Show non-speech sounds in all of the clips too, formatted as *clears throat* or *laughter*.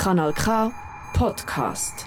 Kanal K Podcast.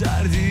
serdi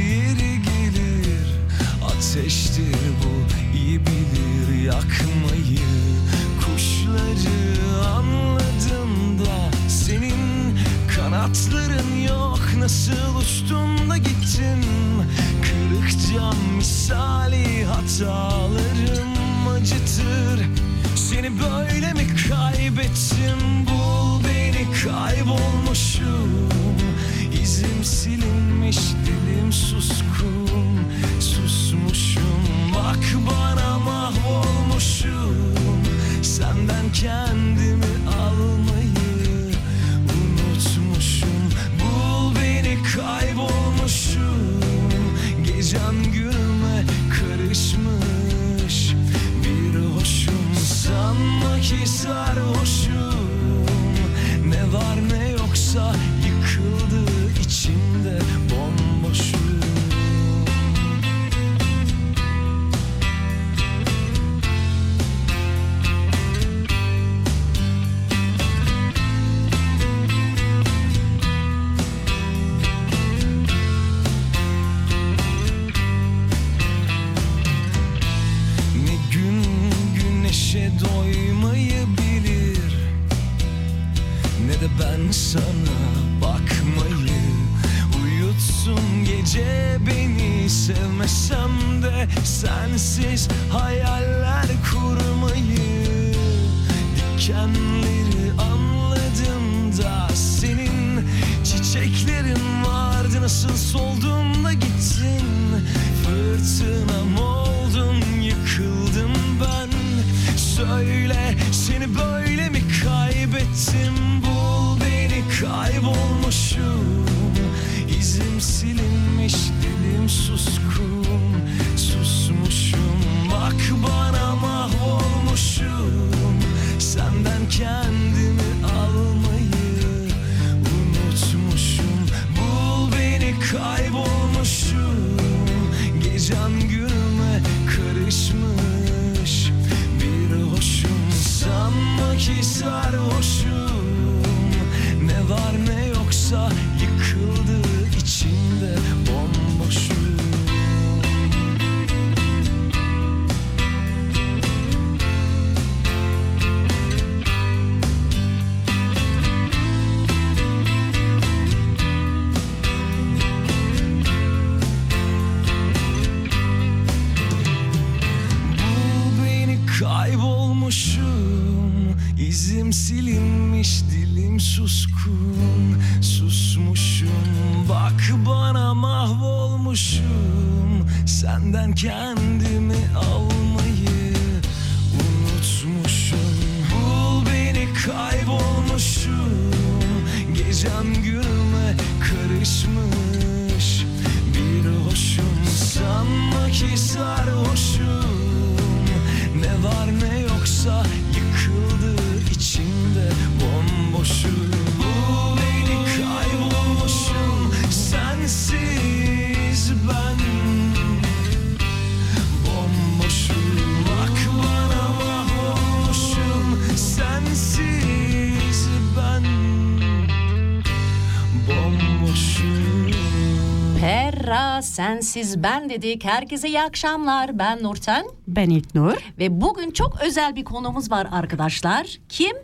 sensiz ben dedik. Herkese iyi akşamlar. Ben Nurten Ben İlknur. ve bugün çok özel bir konumuz var arkadaşlar. Kim?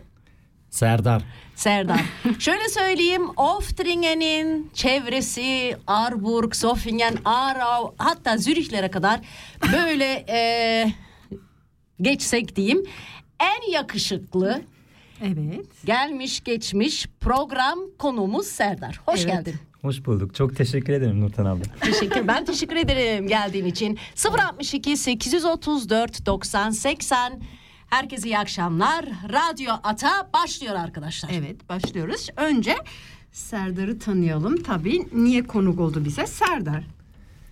Serdar. Serdar. *laughs* Şöyle söyleyeyim. Oftringen'in çevresi, Arburg, Zofingen, Aarau hatta Zürich'lere kadar böyle *laughs* e, geçsek diyeyim en yakışıklı Evet. gelmiş geçmiş program konuğumuz Serdar. Hoş Evet. geldin. Hoş bulduk. Çok teşekkür ederim Nurten abla. *laughs* Teşekkür. Ben teşekkür ederim geldiğin için. 062 834 90 80. Herkese iyi akşamlar. Radyo Ata başlıyor arkadaşlar. Evet başlıyoruz. Önce Serdar'ı tanıyalım. Tabii niye konuk oldu bize? Serdar.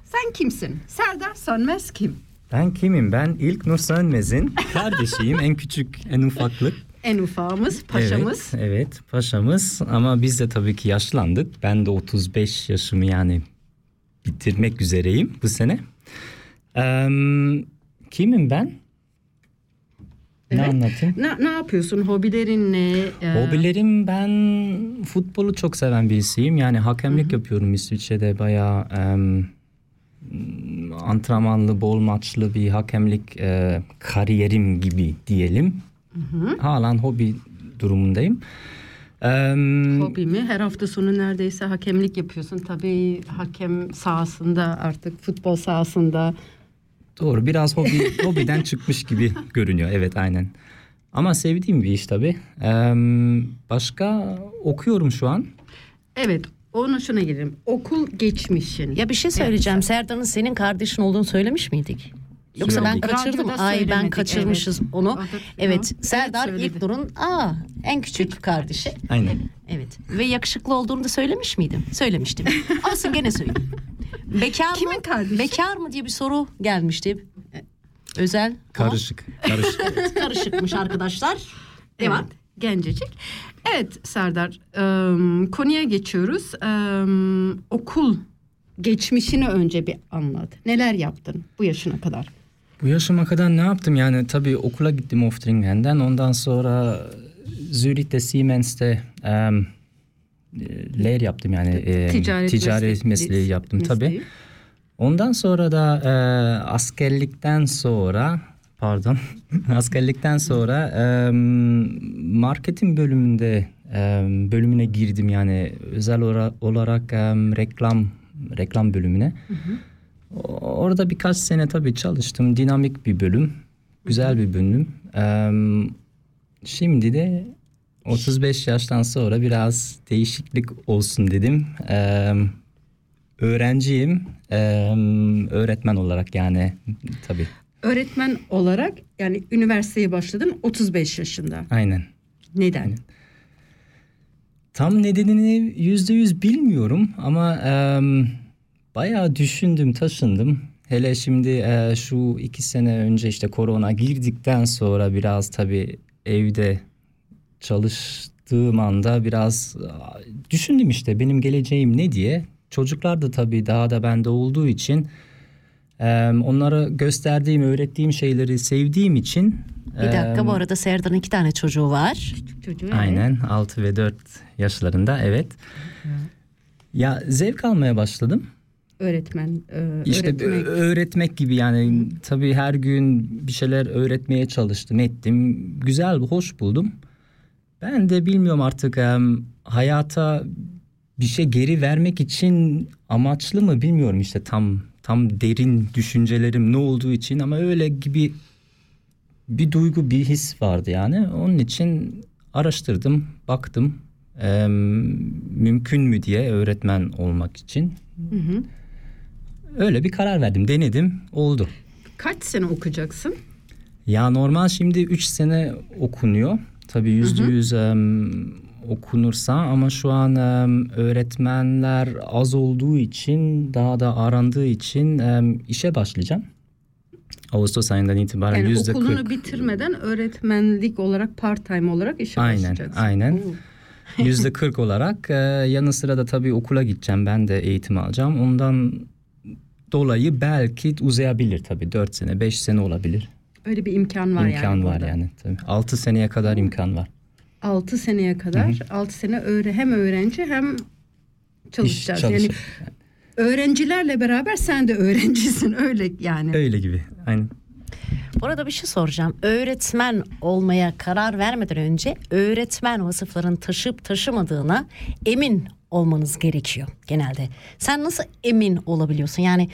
Sen kimsin? Serdar Sönmez kim? Ben kimim? Ben İlk Nur Sönmez'in kardeşiyim. en küçük, en ufaklık. En ufağımız, paşamız. Evet, evet, paşamız. Ama biz de tabii ki yaşlandık. Ben de 35 yaşımı yani bitirmek üzereyim bu sene. Eee, kimim ben? Ne Evet. anlatayım? Ne, ne yapıyorsun? Hobilerin ne? Ee, Hobilerim ben futbolu çok seven birisiyim. Yani hakemlik yapıyorum İsviçre'de bayağı em, antrenmanlı, bol maçlı bir hakemlik e, kariyerim gibi diyelim. Halen hobi durumundayım. Em, Hobi mi? Her hafta sonu neredeyse hakemlik yapıyorsun. Tabii hakem sahasında artık futbol sahasında. doğru biraz hobi *laughs* hobiden çıkmış gibi görünüyor. Evet aynen. Ama sevdiğim bir iş tabii. Em, başka okuyorum şu an. Evet ona şuna gelelim. Okul geçmişin. Ya bir şey söyleyeceğim. Serdar'ın senin kardeşin olduğunu söylemiş miydik? Yoksa ben kaçırdım. Radyoda Ay ben kaçırmışız evet. onu. Evet. Hı. Serdar Evet. İlknur'un aa en küçük kardeşi. Aynen. Evet. Ve yakışıklı olduğunu da söylemiş miydim? Söylemiştim. *laughs* Olsun gene söyleyeyim. Bekar mı? Kimin kardeşi? Bekar mı diye bir soru gelmişti. Özel. ama Karışık. Karışık. *laughs* karışıkmış arkadaşlar. Devam. Evet, gencecik. Evet Serdar, em, konuya geçiyoruz. Em, okul geçmişini önce bir anlat. Neler yaptın bu yaşına kadar? Bu yaşıma kadar ne yaptım yani tabii okula gittim Oftringen'den ondan sonra Zürich'te Siemens'te em, e, lehr yaptım yani e, Ticaret ticari meslek- mesleği yaptım mesleği. tabii. Ondan sonra da e, askerlikten sonra pardon *laughs* askerlikten sonra e, marketing bölümünde e, bölümüne girdim yani özel ora- olarak e, reklam reklam bölümüne. O- Orada birkaç sene tabii çalıştım. Dinamik bir bölüm. Güzel bir bölüm. Ee, şimdi de 35 yaştan sonra biraz değişiklik olsun dedim. Ee, öğrenciyim. Ee, öğretmen olarak yani tabii. Öğretmen olarak yani üniversiteye başladın 35 yaşında. Aynen. Neden? Tam nedenini yüzde yüz bilmiyorum ama em, bayağı düşündüm, taşındım. Hele şimdi e, şu iki sene önce işte korona girdikten sonra biraz tabii evde çalıştığım anda biraz düşündüm işte benim geleceğim ne diye. Çocuklar da tabii daha da bende olduğu için em, onlara gösterdiğim, öğrettiğim şeyleri sevdiğim için Bir dakika em, bu arada Serdar'ın iki tane çocuğu var. Çocuğu Aynen 6 ve 4 yaşlarında evet. Ya zevk almaya başladım. Öğretmen. e, İşte öğretmek. öğretmek gibi yani tabii her gün bir şeyler öğretmeye çalıştım ettim. Güzel hoş buldum. Ben de bilmiyorum artık em, hayata bir şey geri vermek için amaçlı mı bilmiyorum işte tam tam derin düşüncelerim ne olduğu için ama öyle gibi bir duygu bir his vardı yani onun için araştırdım baktım Em, mümkün mü diye öğretmen olmak için öyle bir karar verdim denedim oldu. Kaç sene okuyacaksın? Ya normal şimdi 3 sene okunuyor. Tabii yüzde yüz okunursa ama şu an em, öğretmenler az olduğu için daha da arandığı için em, işe başlayacağım. Ağustos ayından itibaren Yani yüzde okulunu bitirmeden öğretmenlik olarak part time olarak işe Aynen, başlayacaksın. aynen. Oo. Yüzde kırk olarak e, yanı sıra da tabii okula gideceğim. Ben de eğitim alacağım. Ondan dolayı belki uzayabilir tabii. Dört sene, beş sene olabilir. Öyle bir imkan var imkan yani. var burada. yani. Tabii. Altı seneye kadar imkan var. 6 seneye kadar 6 sene öğre hem öğrenci hem çalışacağız. yani öğrencilerle beraber sen de öğrencisin *laughs* öyle yani. Öyle gibi. Aynen. Bu arada bir şey soracağım. Öğretmen olmaya karar vermeden önce öğretmen vasıfların taşıp taşımadığına emin olmanız gerekiyor genelde. Sen nasıl emin olabiliyorsun? Yani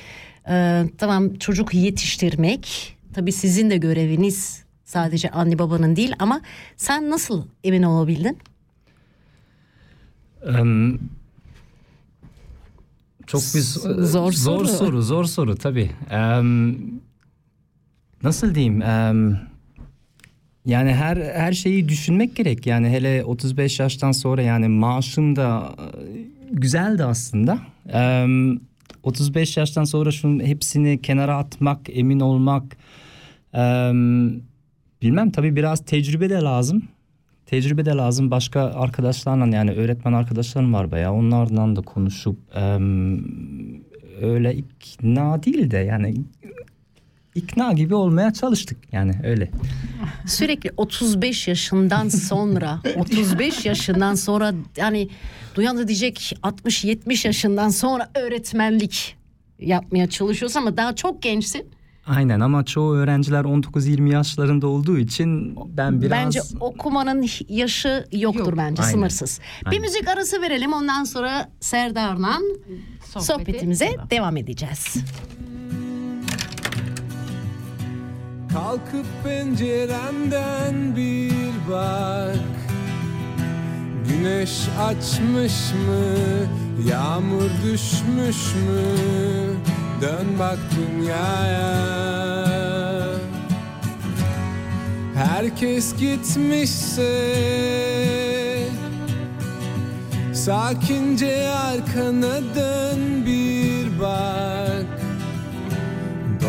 e, tamam çocuk yetiştirmek tabii sizin de göreviniz sadece anne babanın değil ama sen nasıl emin olabildin? Em, çok bir so- Zor zor soru. soru zor soru tabii. Em, nasıl diyeyim? Em, yani her her şeyi düşünmek gerek. Yani hele 35 yaştan sonra yani maaşım da e, güzeldi aslında. Em, 35 yaştan sonra şunun hepsini kenara atmak, emin olmak em, bilmem tabii biraz tecrübe de lazım. Tecrübe de lazım. Başka arkadaşlarla yani öğretmen arkadaşlarım var bayağı. Onlardan da konuşup em, öyle ikna değil de yani ikna gibi olmaya çalıştık yani öyle. Sürekli 35 yaşından sonra 35 yaşından sonra yani duyan da diyecek 60-70 yaşından sonra öğretmenlik yapmaya çalışıyorsun ama daha çok gençsin. Aynen ama çoğu öğrenciler 19-20 yaşlarında olduğu için ben biraz Bence okumanın yaşı yoktur Yok. bence Aynen. sınırsız. Bir Aynen. müzik arası verelim ondan sonra Serdar'la Sohbeti sohbetimize devam. devam edeceğiz. Kalkıp pencerenden bir bak Güneş açmış mı? Yağmur düşmüş mü? Dön bak dünyaya Herkes gitmişse Sakince arkana dön bir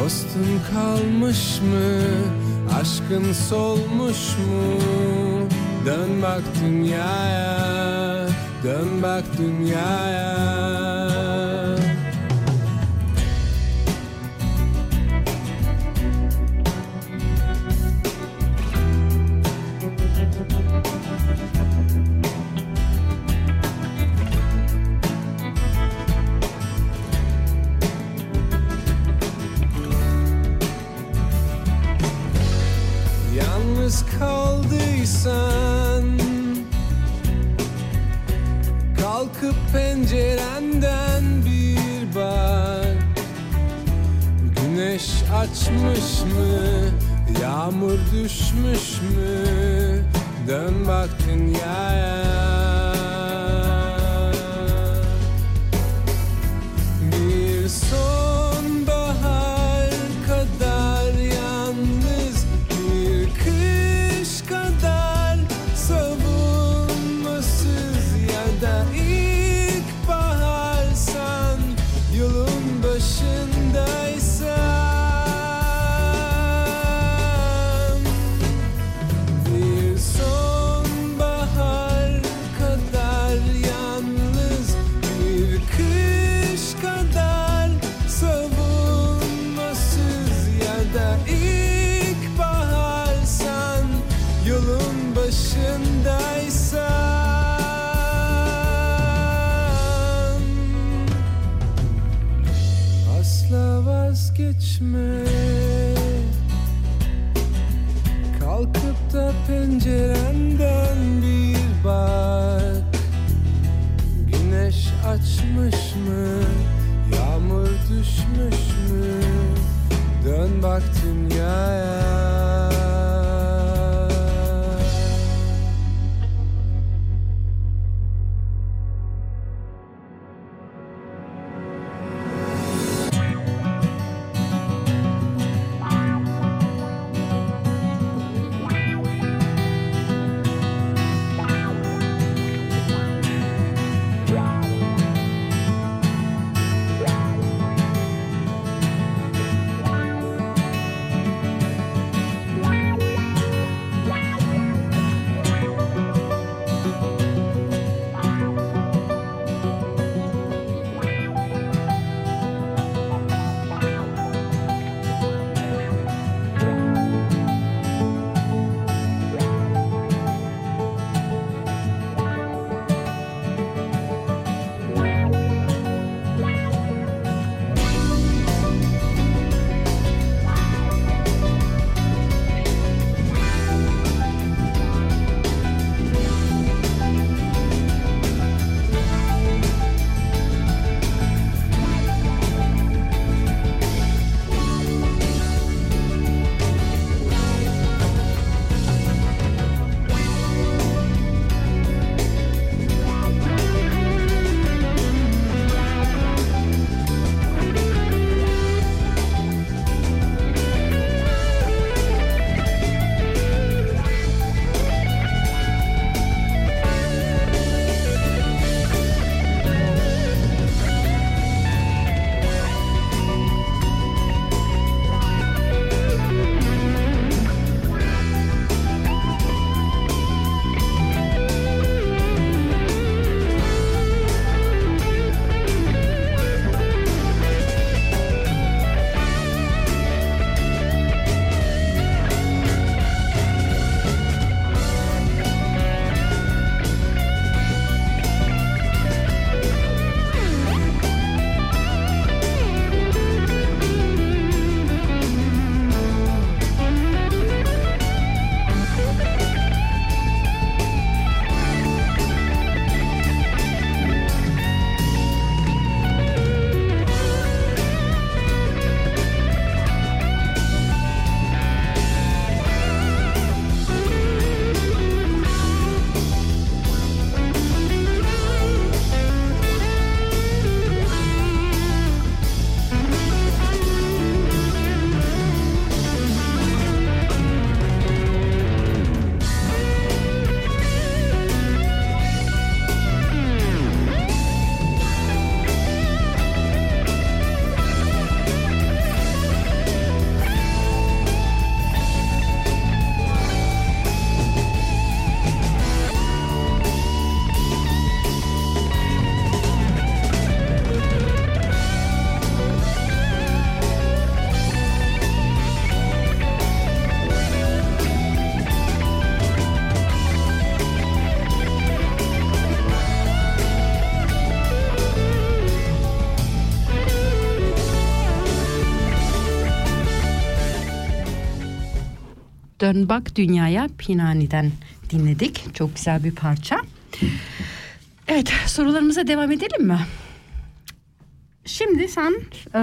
Dostun kalmış mı? Aşkın solmuş mu? Dön bak dünyaya, dön bak dünyaya. Kaldıysan Kalkıp pencerenden bir bak Güneş açmış mı? Yağmur düşmüş mü? Dön bak dünyaya Bir sonbahar Dön Bak Dünyaya Pinani'den dinledik. Çok güzel bir parça. Evet sorularımıza devam edelim mi? Şimdi sen e,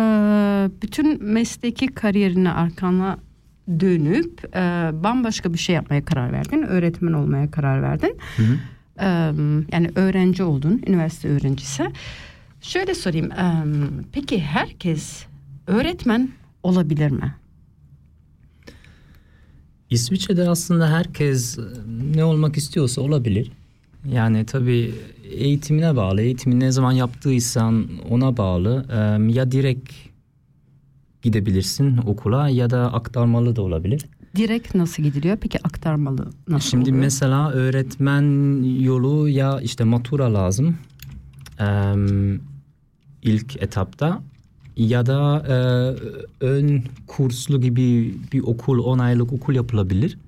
bütün mesleki kariyerine arkana dönüp e, bambaşka bir şey yapmaya karar verdin. Öğretmen olmaya karar verdin. E, yani öğrenci oldun, üniversite öğrencisi. Şöyle sorayım, e, peki herkes öğretmen olabilir mi? İsviçre'de aslında herkes e, ne olmak istiyorsa olabilir. Yani tabii eğitimine bağlı. Eğitimi ne zaman yaptıysan ona bağlı. Ee, ya direkt gidebilirsin okula ya da aktarmalı da olabilir. Direkt nasıl gidiliyor? Peki aktarmalı nasıl Şimdi oluyor? mesela öğretmen yolu ya işte matura lazım ee, ilk etapta ya da e, ön kurslu gibi bir okul 10 aylık okul yapılabilir.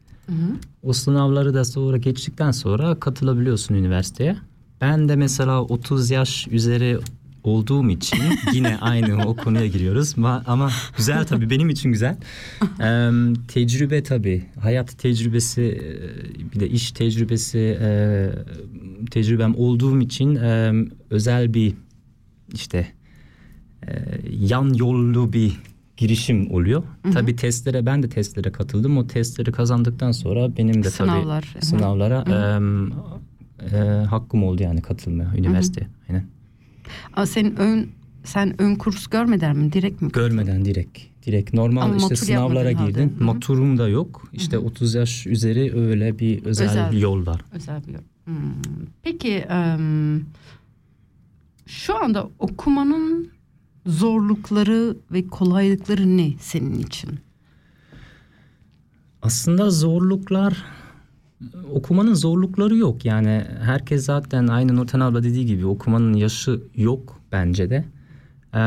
O sınavları da sonra geçtikten sonra katılabiliyorsun üniversiteye. Ben de mesela 30 yaş üzeri olduğum için *laughs* yine aynı o konuya giriyoruz. Ma- Ama güzel tabii benim için güzel. *laughs* Ee, tecrübe tabii. Hayat tecrübesi e, bir de iş tecrübesi e, tecrübem olduğum için e, özel bir işte e, yan yollu bir girişim oluyor. Tabii testlere ben de testlere katıldım. O testleri kazandıktan sonra benim de Sınavlar, tabii sınavlara e, e, hakkım oldu yani katılmaya üniversiteye. Aynen. Aa, senin ön sen ön kurs görmeden mi direkt mi? Görmeden direkt. Direkt normal Ama işte sınavlara girdim. halde. Maturum da yok. İşte 30 yaş üzeri öyle bir özel, Özel. bir yol var. Özel bir yol. Hmm. Peki em, şu anda okumanın zorlukları ve kolaylıkları ne senin için? Aslında zorluklar okumanın zorlukları yok. Yani herkes zaten aynı Nurten abla dediği gibi okumanın yaşı yok bence de. Ee,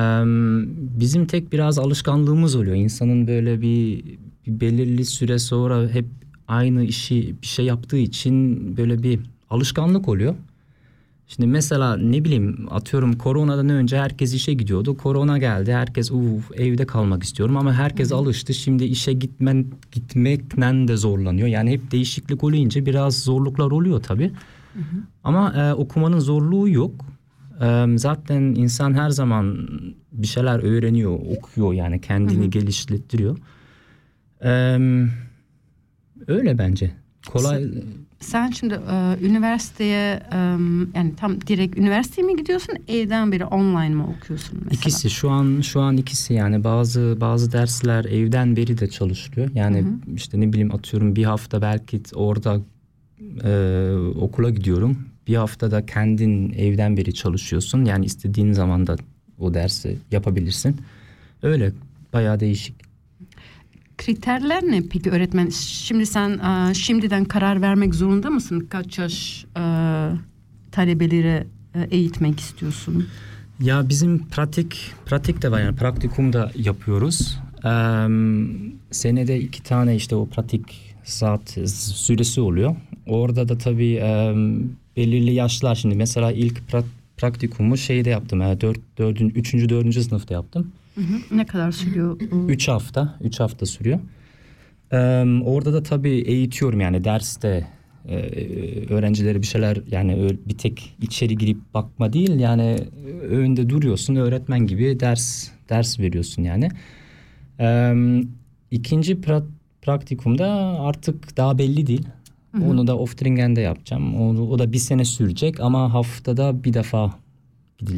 bizim tek biraz alışkanlığımız oluyor. İnsanın böyle bir, bir belirli süre sonra hep aynı işi bir şey yaptığı için böyle bir alışkanlık oluyor. Şimdi mesela ne bileyim atıyorum koronadan önce herkes işe gidiyordu. Korona geldi. Herkes uf evde kalmak istiyorum ama herkes alıştı. Şimdi işe gitmen gitmekten de zorlanıyor. Yani hep değişiklik olunca biraz zorluklar oluyor tabii. Ama e, okumanın zorluğu yok. E, zaten insan her zaman bir şeyler öğreniyor, okuyor yani kendini geliştiriyor. E, öyle bence. Kolay Sen şimdi e, üniversiteye e, yani tam direkt üniversiteye mi gidiyorsun evden beri online mı okuyorsun mesela? İkisi şu an şu an ikisi yani bazı bazı dersler evden beri de çalışılıyor. Yani işte ne bileyim atıyorum bir hafta belki orada e, okula gidiyorum. Bir haftada kendin evden beri çalışıyorsun. Yani istediğin zaman da o dersi yapabilirsin. Öyle bayağı değişik. Kriterler ne peki öğretmen? Şimdi sen e, şimdiden karar vermek zorunda mısın? Kaç yaş e, talebeleri e, eğitmek istiyorsun? Ya bizim pratik pratik de var yani praktikum da yapıyoruz. Ee, senede iki tane işte o pratik saat süresi oluyor. Orada da tabii e, belirli yaşlar şimdi mesela ilk pra- praktikumu şeyde yaptım. Yani dört, dördün, üçüncü, dördüncü sınıfta yaptım. Hı hı. Ne kadar sürüyor? Üç hafta, üç hafta sürüyor. Ee, orada da tabii eğitiyorum yani derste e, öğrencilere bir şeyler yani bir tek içeri girip bakma değil yani önünde duruyorsun öğretmen gibi ders ders veriyorsun yani. Ee, ikinci pra- praktikumda artık daha belli değil. Onu da Oftringen'de yapacağım. Onu, o da bir sene sürecek ama haftada bir defa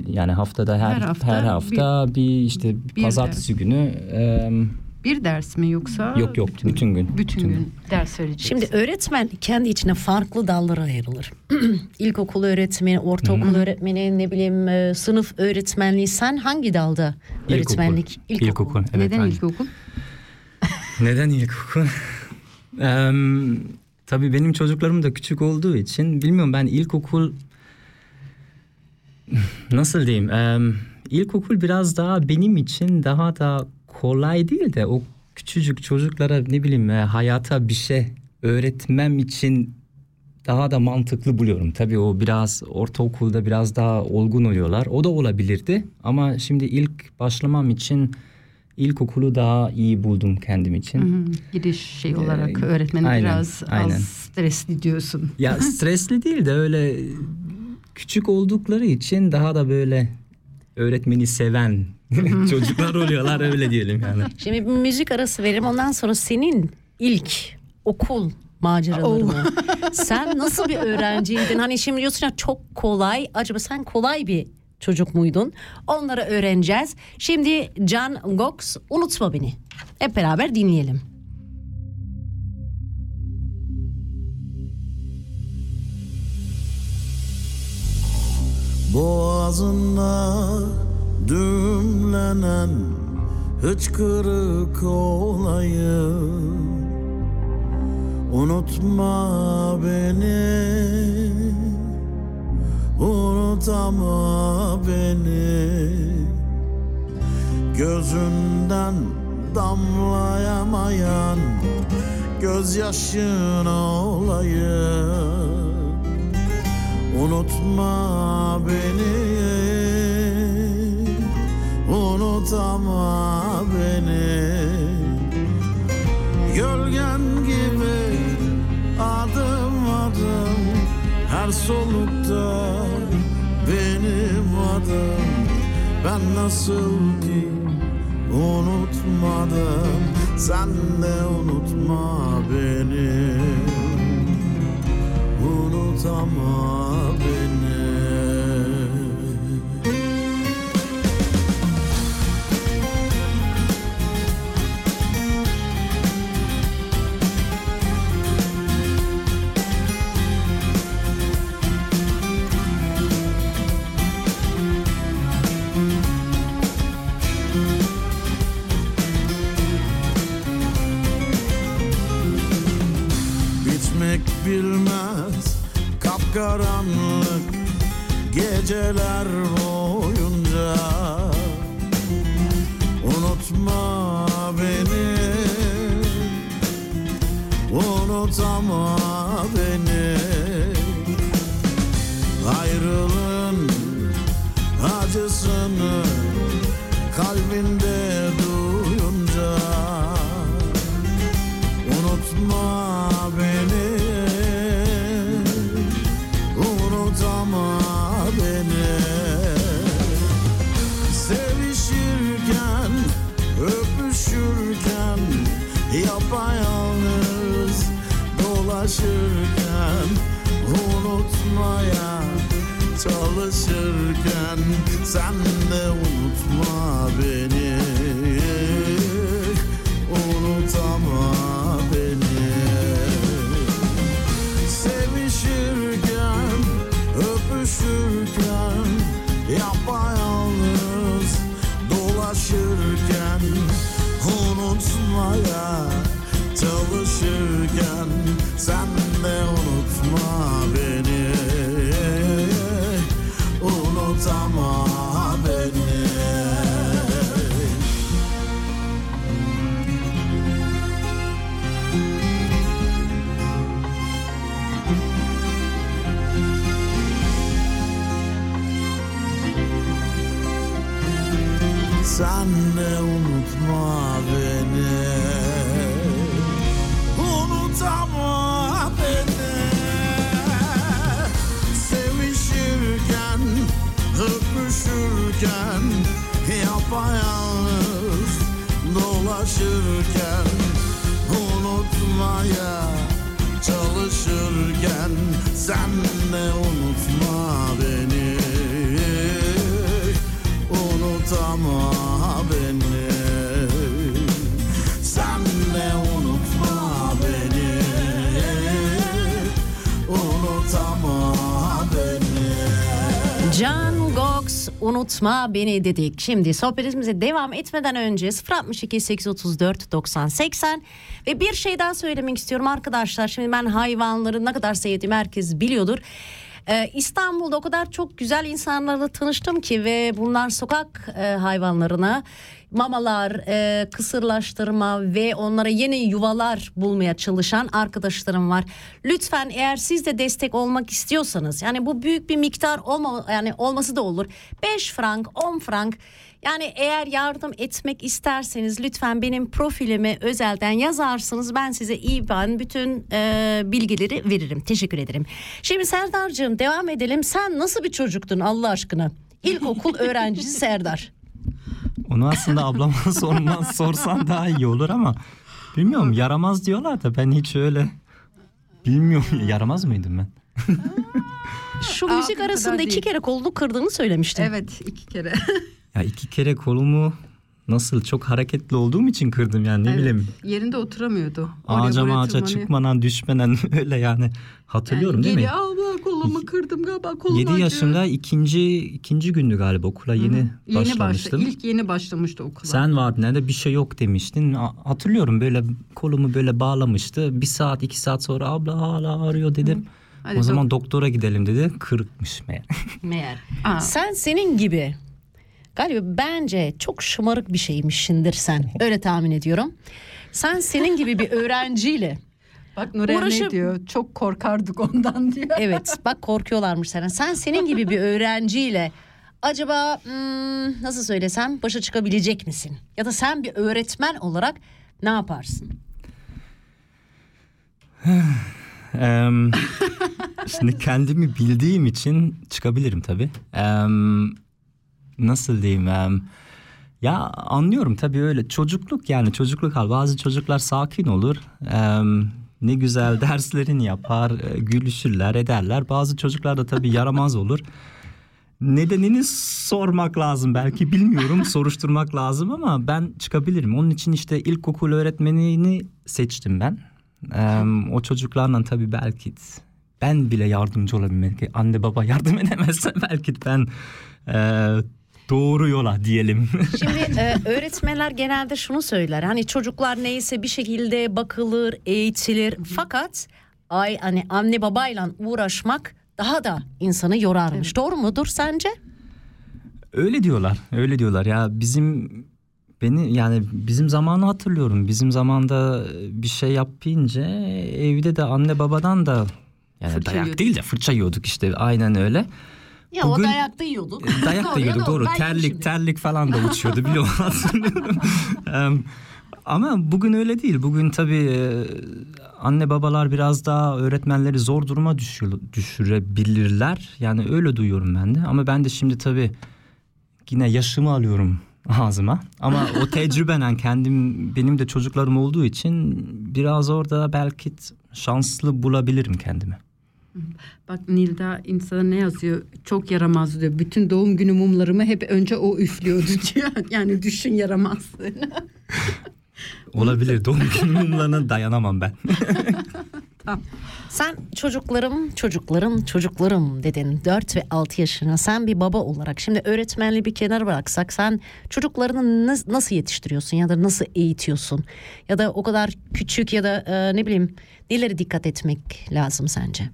yani haftada her Her hafta her hafta bir, işte bir pazartesi günü em, Bir ders mi yoksa? Yok, yok, bütün gün. Bütün, Bütün gün ders vereceksin. Şimdi öğretmen kendi içine farklı dallara ayrılır. *clears throat* İlkokul öğretmeni, ortaokul öğretmeni, ne bileyim e, sınıf öğretmenliği. Sen hangi dalda İlkokul. öğretmenlik? İlkokul. Evet, Neden aynen. ilkokul? *laughs* Neden ilkokul? *laughs* Em, tabii benim çocuklarım da küçük olduğu için bilmiyorum ben ilkokul nasıl diyeyim? Em, ilkokul biraz daha benim için daha da kolay değil de o küçücük çocuklara ne bileyim e, hayata bir şey öğretmem için daha da mantıklı buluyorum. Tabii o biraz ortaokulda biraz daha olgun oluyorlar. O da olabilirdi ama şimdi ilk başlamam için ilkokulu daha iyi buldum kendim için. Hı, Gidiş şey olarak Ee, öğretmeni aynen, biraz aynen. az stresli diyorsun. Ya *laughs* stresli değil de öyle küçük oldukları için daha da böyle öğretmeni seven *laughs* çocuklar oluyorlar öyle diyelim yani. Şimdi bir müzik arası verelim ondan sonra senin ilk okul maceralarını. *laughs* sen nasıl bir öğrenciydin? Hani şimdi diyorsun ya çok kolay. Acaba sen kolay bir çocuk muydun? Onları öğreneceğiz. Şimdi Can Gox unutma beni. Hep beraber dinleyelim. Boğazında düğümlenen hıçkırık olayı. Unutma beni Unutama beni. Gözünden damlayamayan Gözyaşın olayım Unutma beni Unutama beni. Gölgen gibi adım adım Her solukta benim adım. Ben nasıl ki unutmadım Sen de unutma beni Unutama beni kapkaranlık geceler boyunca Sen de unutma beni. Unutama beni. Sevişirken, öpüşürken Yapayalnız dolaşırken Unutmaya çalışırken Sen de unutma beni Unutama beni Sen de unutma beni Unutama beni Can Gox unutma beni dedik. Şimdi sohbetimize devam etmeden önce 062 834 90 80 ve bir şey daha söylemek istiyorum arkadaşlar. Şimdi ben hayvanları ne kadar sevdiğimi herkes biliyordur. Ee, İstanbul'da o kadar çok güzel insanlarla tanıştım ki ve bunlar sokak e, hayvanlarına mamalar, e, kısırlaştırma ve onlara yeni yuvalar bulmaya çalışan arkadaşlarım var. Lütfen eğer siz de destek olmak istiyorsanız yani bu büyük bir miktar olma yani olması da olur. 5 frank, 10 frank yani eğer yardım etmek isterseniz lütfen benim profilime özelden yazarsınız. Ben size IBAN bütün e, bilgileri veririm. Teşekkür ederim. Şimdi Serdar'cığım devam edelim. Sen nasıl bir çocuktun Allah aşkına? İlkokul *laughs* öğrencisi Serdar. Onu aslında ablama *laughs* sorman, sorsan daha iyi olur ama bilmiyorum yaramaz diyorlar da ben hiç öyle bilmiyorum yaramaz mıydım ben? Şu Aa, müzik kadar arasında iki değil. kere kolunu kırdığını söylemiştin. Evet iki kere. *laughs* Ya iki kere kolumu nasıl çok hareketli olduğum için kırdım yani ne Evet, bileyim. Yerinde oturamıyordu. Oraya Ağaca buraya ağaca çıkmadan düşmeden *laughs* öyle yani hatırlıyorum değil mi? Abla kolumu kırdım galiba kolum 7 acıyor. yaşımda ikinci ikinci gündü galiba okula yeni, Yeni başla, ilk yeni başlamıştı okula. Sen vardın nerede bir şey yok demiştin. Hatırlıyorum böyle kolumu böyle bağlamıştı. Bir saat iki saat sonra abla hala ağrıyor dedim. Hadi o zaman dok- doktora gidelim dedi. Kırıkmış meğer. Meğer. Aa. Sen senin gibi galiba bence çok şımarık bir şeymişsindir sen. Öyle tahmin ediyorum. Sen senin gibi bir *laughs* öğrenciyle Bak Nurel Uğraşıp- ne diyor? Çok korkardık ondan diyor. *laughs* evet bak korkuyorlarmış senden. Sen senin gibi bir öğrenciyle acaba hmm, nasıl söylesem başa çıkabilecek misin? Ya da sen bir öğretmen olarak ne yaparsın? *sighs* Şimdi kendimi bildiğim için çıkabilirim tabii. Em, nasıl diyeyim? ya anlıyorum tabii öyle çocukluk yani çocukluk hal. Bazı çocuklar sakin olur. Ne güzel *laughs* derslerini yapar, e, gülüşürler, ederler. Bazı çocuklar da tabii yaramaz olur. Nedenini sormak lazım belki bilmiyorum *laughs* soruşturmak lazım ama ben çıkabilirim. Onun için işte ilkokul öğretmenini seçtim ben. Ee, o çocuklarla tabii belki ben bile yardımcı olabilirim. Belki anne baba yardım *laughs* edemezse belki ben e, doğru yola diyelim. *laughs* Şimdi e, öğretmenler genelde şunu söyler. Hani çocuklar neyse bir şekilde bakılır, eğitilir. Fakat ay hani anne babayla uğraşmak daha da insanı yorarmış. Doğru mudur sence? Öyle diyorlar, öyle diyorlar. Ya bizim beni yani bizim zamanı hatırlıyorum. Bizim zamanda bir şey yapınca evde de anne babadan da yani Fırça dayak yiyorduk. değil de fırça yiyorduk işte aynen öyle. Ya Bugün- o dayakta yiyorduk. Dayak da yiyorduk doğru. Terlik terlik falan da uçuyordu biliyorum *laughs* hatırlıyorum. Ama bugün öyle değil. Bugün tabii e, anne babalar biraz daha öğretmenleri zor duruma düşür, düşürebilirler. Yani öyle duyuyorum ben de. Ama ben de şimdi tabii yine yaşımı alıyorum ağzıma. Ama o *laughs* tecrübenen kendim benim de çocuklarım olduğu için biraz orada belki şanslı bulabilirim kendimi. Bak Nilda insana ne yazıyor? Çok yaramaz diyor. Bütün doğum günü mumlarımı hep önce o üflüyordu *laughs* diyor. Yani düşün yaramazlığını. *laughs* Olabilir. Doğum günü mumlarına dayanamam ben. *laughs* Sen çocuklarım, çocuklarım, çocuklarım dedin 4 ve 6 yaşına. Sen bir baba olarak şimdi öğretmenliği bir kenara bıraksak sen çocuklarını nas- nasıl yetiştiriyorsun ya da nasıl eğitiyorsun? Ya da o kadar küçük ya da e, ne bileyim nelere dikkat etmek lazım sence?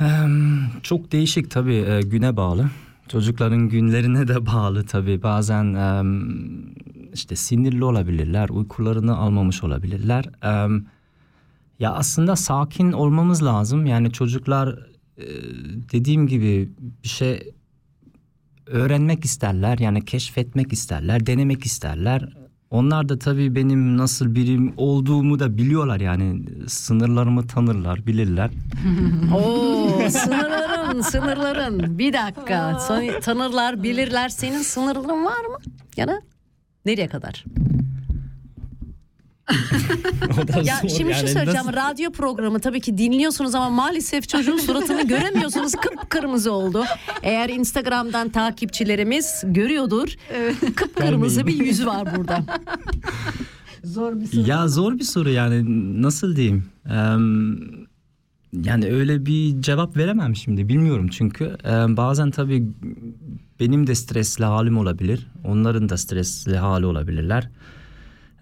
Em, Çok değişik tabii güne bağlı. Çocukların günlerine de bağlı tabii. Bazen em, işte sinirli olabilirler, uykularını almamış olabilirler. Em, Ya aslında sakin olmamız lazım. Yani çocuklar dediğim gibi bir şey öğrenmek isterler. Yani keşfetmek isterler, denemek isterler. Onlar da tabii benim nasıl birim olduğumu da biliyorlar yani sınırlarımı tanırlar, bilirler. *laughs* Oo sınırların sınırların bir dakika tanırlar bilirler senin sınırların var mı? Ya da nereye kadar? *laughs* Ya zor şimdi şu yani. söyleyeceğim Nasıl- radyo programı tabii ki dinliyorsunuz ama maalesef çocuğun suratını göremiyorsunuz *laughs* kıpkırmızı oldu. Eğer Instagram'dan takipçilerimiz görüyordur kıpkırmızı bir yüzü var burada. *laughs* Zor bir soru. Ya zor bir soru yani nasıl diyeyim? Em, yani öyle bir cevap veremem şimdi bilmiyorum çünkü em, bazen tabii benim de stresli halim olabilir. Onların da stresli hali olabilirler.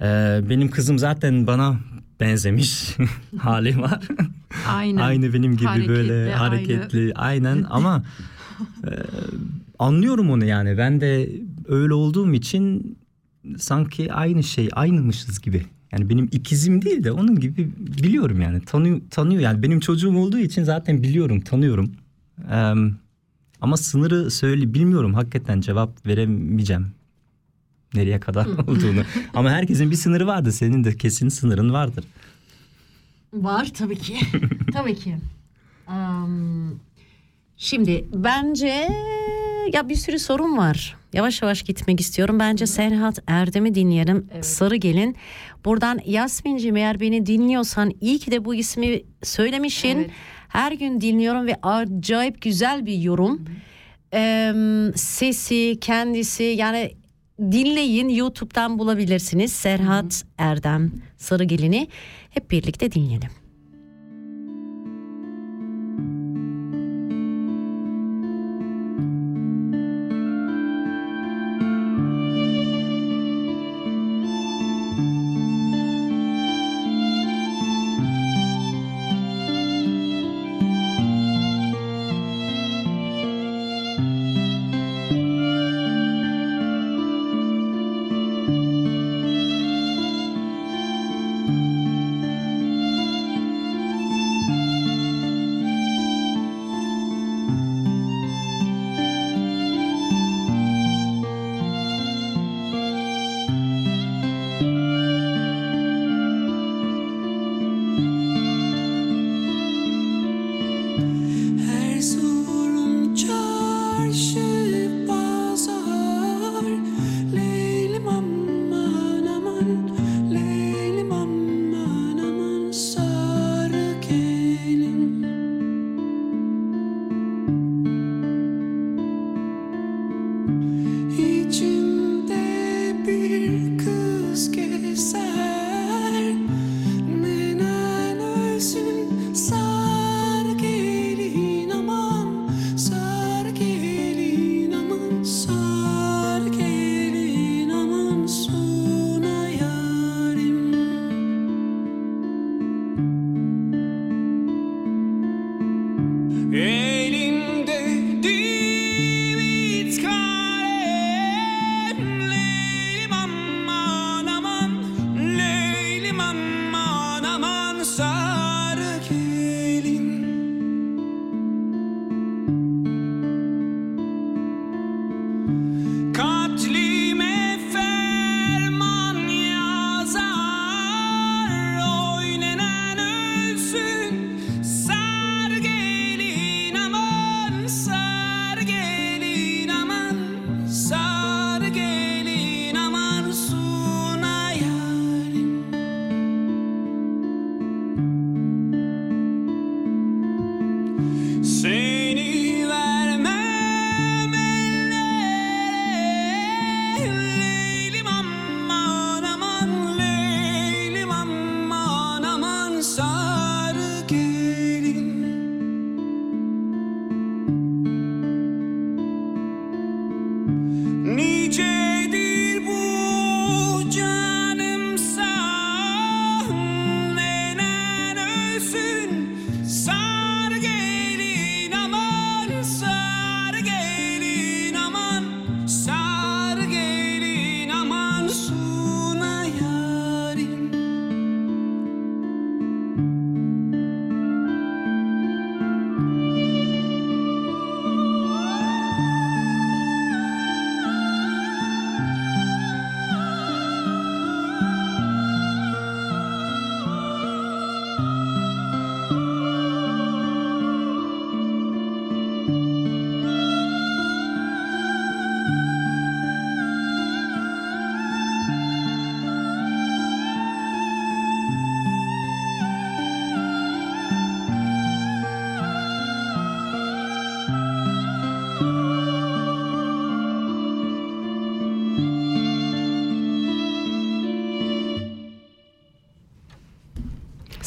Ee, benim kızım zaten bana benzemiş *laughs* hali var. Aynen. Aynı benim gibi Hareketli, böyle aynı. hareketli aynen ama e, anlıyorum onu yani. Ben de öyle olduğum için sanki aynı şey, aynımışız gibi. Yani benim ikizim değil de onun gibi biliyorum yani. Tanıyor, tanıyor yani. Benim çocuğum olduğu için zaten biliyorum, tanıyorum. Ee, ama sınırı söyle bilmiyorum. Hakikaten cevap veremeyeceğim. Nereye kadar olduğunu. *laughs* ama herkesin bir sınırı vardır. Senin de kesin sınırın vardır. Var tabii ki. tabii ki. Am, şimdi bence ya bir sürü sorun var. Yavaş yavaş gitmek istiyorum. Bence Serhat Erdem'i dinleyelim. Sarı Gelin. Buradan Yasmin'cim eğer beni dinliyorsan iyi ki de bu ismi söylemişsin. Evet. Her gün dinliyorum ve acayip güzel bir yorum. Em, sesi, kendisi yani dinleyin YouTube'dan bulabilirsiniz. Serhat Erdem Sarıgelin'i hep birlikte dinleyelim.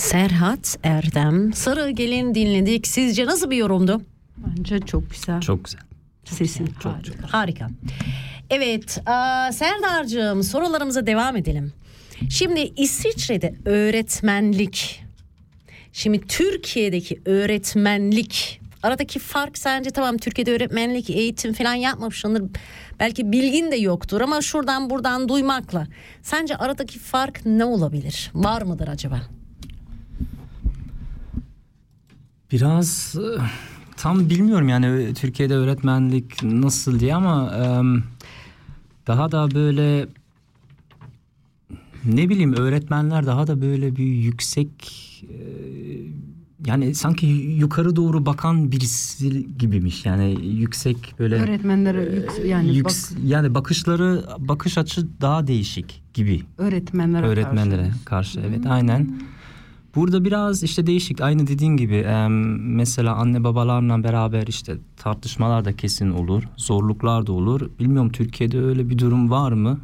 Serhat Erdem Sarı Gelin dinledik. Sizce nasıl bir yorumdu? Bence çok güzel. Çok güzel. Sesin Çok harika. çok. Harika. Evet, aa, Serdar'cığım sorularımıza devam edelim. Şimdi İsviçre'de öğretmenlik, şimdi Türkiye'deki öğretmenlik aradaki fark sence tamam Türkiye'de öğretmenlik eğitim falan yapmamışsındır. Belki bilgin de yoktur ama şuradan buradan duymakla. Sence aradaki fark ne olabilir? Var mıdır acaba? Biraz e, tam bilmiyorum yani ö- Türkiye'de öğretmenlik nasıl diye ama e, daha da böyle ne bileyim öğretmenler daha da böyle bir yüksek e, yani sanki yukarı doğru bakan birisi gibimiş yani yüksek böyle Öğretmenlere yüks- yani yüks- bak, yani bakışları bakış açı daha değişik gibi öğretmenlere öğretmenlere karşı. karşı, evet aynen. Burada biraz işte değişik aynı dediğin gibi em, mesela anne babalarla beraber işte tartışmalar da kesin olur zorluklar da olur bilmiyorum Türkiye'de öyle bir durum var mı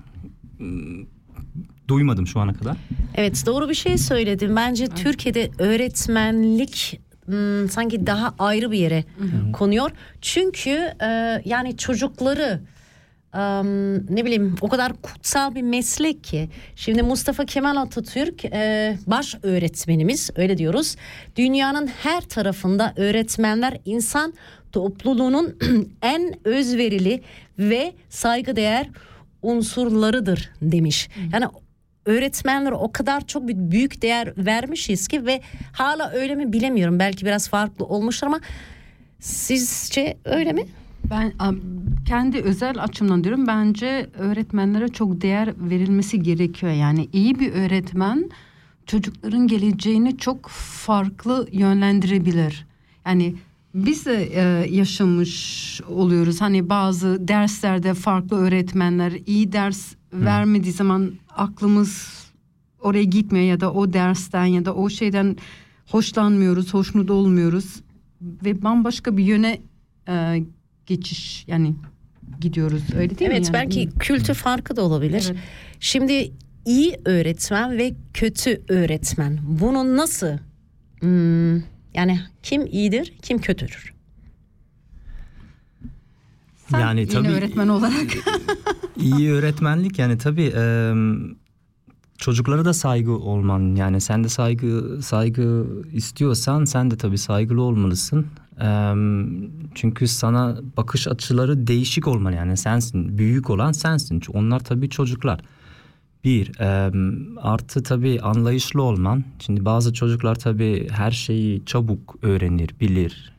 duymadım şu ana kadar. Evet doğru bir şey söyledin. Bence Türkiye'de öğretmenlik hmm, sanki daha ayrı bir yere konuyor. Çünkü e, yani çocukları ne bileyim o kadar kutsal bir meslek ki. Şimdi Mustafa Kemal Atatürk e, baş öğretmenimiz öyle diyoruz. Dünyanın her tarafında öğretmenler insan topluluğunun *clears throat* en özverili ve saygıdeğer unsurlarıdır demiş. Yani öğretmenlere o kadar çok büyük değer vermişiz ki ve hala öyle mi bilemiyorum. Belki biraz farklı olmuştur ama sizce öyle mi? Ben kendi özel açımdan diyorum bence öğretmenlere çok değer verilmesi gerekiyor. Yani iyi bir öğretmen çocukların geleceğini çok farklı yönlendirebilir. Yani biz de e, yaşamış oluyoruz. Hani bazı derslerde farklı öğretmenler iyi ders vermediği zaman aklımız oraya gitmiyor ya da o dersten ya da o şeyden hoşlanmıyoruz, hoşnut olmuyoruz ve bambaşka bir yöne e, geçiş yani gidiyoruz öyle değil mi? evet yani? belki kültür farkı da olabilir. Evet. Şimdi iyi öğretmen ve kötü öğretmen bunu nasıl hmm, yani kim iyidir kim kötüdür? Sen Yani tabii- öğretmen olarak *laughs* İyi öğretmenlik yani tabii em, çocuklara da saygı olman yani sen de saygı saygı istiyorsan sen de tabii saygılı olmalısın. Çünkü sana bakış açıları değişik olmalı yani sensin büyük olan sensin çünkü onlar tabii çocuklar. Bir artı tabii anlayışlı olman. Şimdi bazı çocuklar tabii her şeyi çabuk öğrenir, bilir.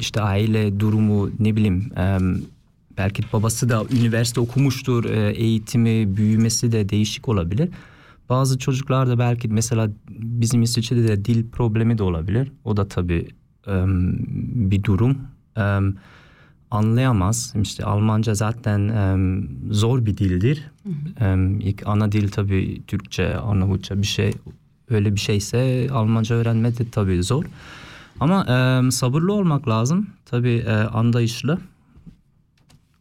İşte aile durumu ne bileyim belki babası da üniversite okumuştur eğitimi büyümesi de değişik olabilir. Bazı çocuklar da belki mesela bizim İsviçre'de de dil problemi de olabilir. O da tabii bir durum. Anlayamaz. İşte Almanca zaten zor bir dildir. Em, ilk ana dil tabii Türkçe, Arnavutça bir şey öyle bir şeyse Almanca öğrenmek de tabii zor. Ama sabırlı olmak lazım. Tabii e, anlayışlı.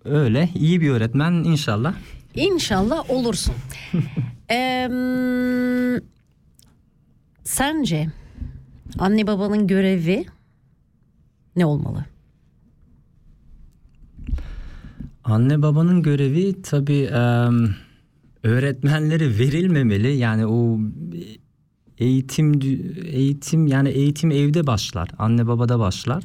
Öyle iyi bir öğretmen inşallah. İnşallah olursun. *laughs* Em, sence anne babanın görevi ne olmalı? Anne babanın görevi tabii em, öğretmenleri verilmemeli. Yani o eğitim eğitim yani eğitim evde başlar. Anne babada başlar.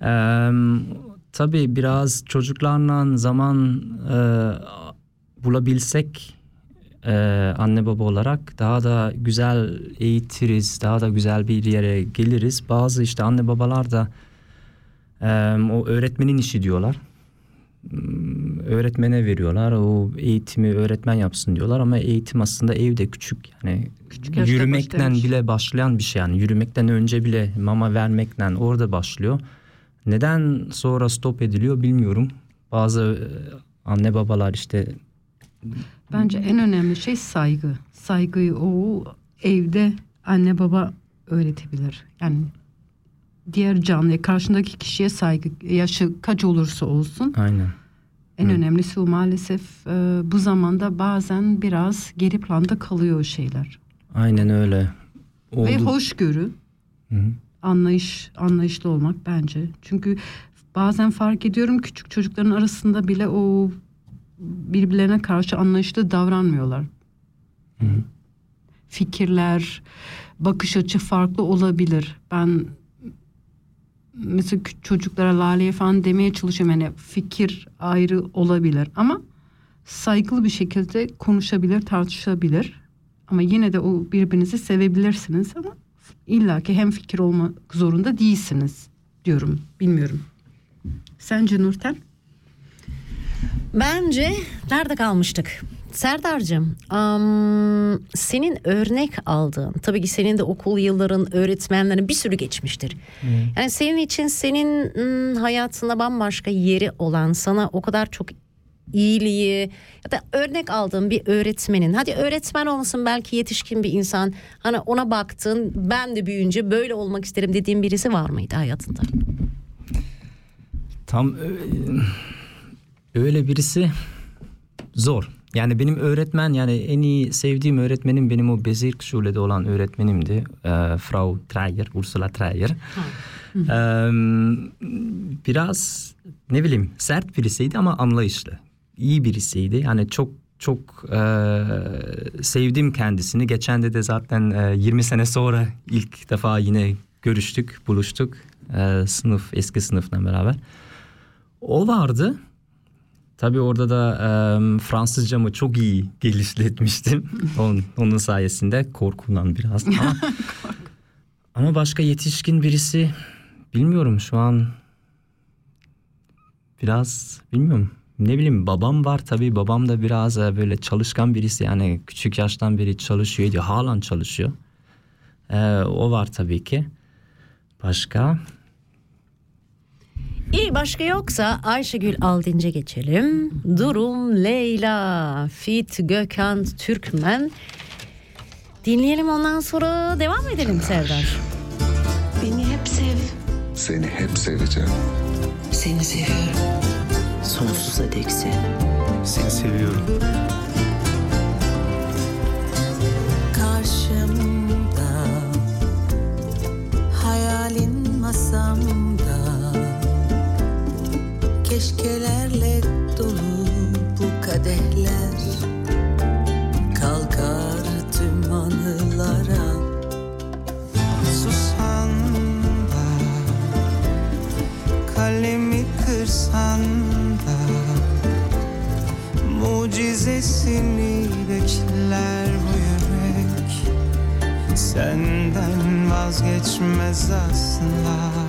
Em, tabii biraz çocuklarla zaman e, bulabilsek e, anne baba olarak daha da güzel eğitiriz, daha da güzel bir yere geliriz. Bazı işte anne babalar da e, o öğretmenin işi diyorlar. Hmm, Öğretmene veriyorlar. O eğitimi öğretmen yapsın diyorlar ama eğitim aslında evde küçük yani yaşta yürümekten başlamış. bile başlayan bir şey yani yürümekten önce bile mama vermekten orada başlıyor. Neden sonra stop ediliyor bilmiyorum. Bazı e, anne babalar işte bence en önemli şey saygı. Saygıyı o evde anne baba öğretebilir. Yani diğer canlıya karşındaki kişiye saygı yaşı kaç olursa olsun aynen en önemlisi o maalesef e, bu zamanda bazen biraz geri planda kalıyor o şeyler. aynen öyle. Oldu. Ve hoşgörü, Hı hı. anlayış, anlayışlı olmak bence. Çünkü bazen fark ediyorum küçük çocukların arasında bile o birbirlerine karşı anlayışlı davranmıyorlar. Fikirler, bakış açı farklı olabilir. Ben mesela çocuklara laleye falan demeye çalışıyorum. Yani fikir ayrı olabilir ama saygılı bir şekilde konuşabilir, tartışabilir. Ama yine de o birbirinizi sevebilirsiniz ama illaki hem fikir olmak zorunda değilsiniz diyorum. Bilmiyorum. Sence Nurten? Bence nerede kalmıştık? Serdar'cığım am, senin örnek aldığın tabii ki senin de okul yılların öğretmenlerin bir sürü geçmiştir. Yani senin için senin hmm, hayatında bambaşka yeri olan sana o kadar çok iyiliği ya da örnek aldığın bir öğretmenin hadi öğretmen olmasın belki yetişkin bir insan hani ona baktın ben de büyüyünce böyle olmak isterim dediğin birisi var mıydı hayatında? Tam öyle birisi zor. Yani benim öğretmen yani en iyi sevdiğim öğretmenim benim o Bezirk Schule'de olan öğretmenimdi. Ee, Frau Dreyer, Ursula Dreyer. Ee, biraz ne bileyim sert birisiydi ama anlayışlı. İyi birisiydi. Yani çok çok e, sevdim kendisini. Geçen de de zaten e, 20 sene sonra ilk defa yine görüştük, buluştuk. E, sınıf, eski sınıfla beraber. O vardı. Tabii orada da e, Fransızcamı çok iyi geliştirmiştim. *laughs* onun, onun sayesinde korkulan biraz ama, *laughs* ama başka yetişkin birisi bilmiyorum şu an biraz bilmiyorum. Ne bileyim babam var tabii babam da biraz böyle çalışkan birisi yani küçük yaştan beri çalışıyor diyor halen çalışıyor. E, o var tabii ki. Başka? İyi başka yoksa Ayşegül Aldince geçelim. Durum Leyla, Fit Gökhan Türkmen. Dinleyelim ondan sonra devam edelim Serdar. Beni hep sev. Seni hep seveceğim. Seni seviyorum. Sonsuza dek sev. Seni seviyorum. Mucizesini bekler bu yürek. Senden vazgeçmez asla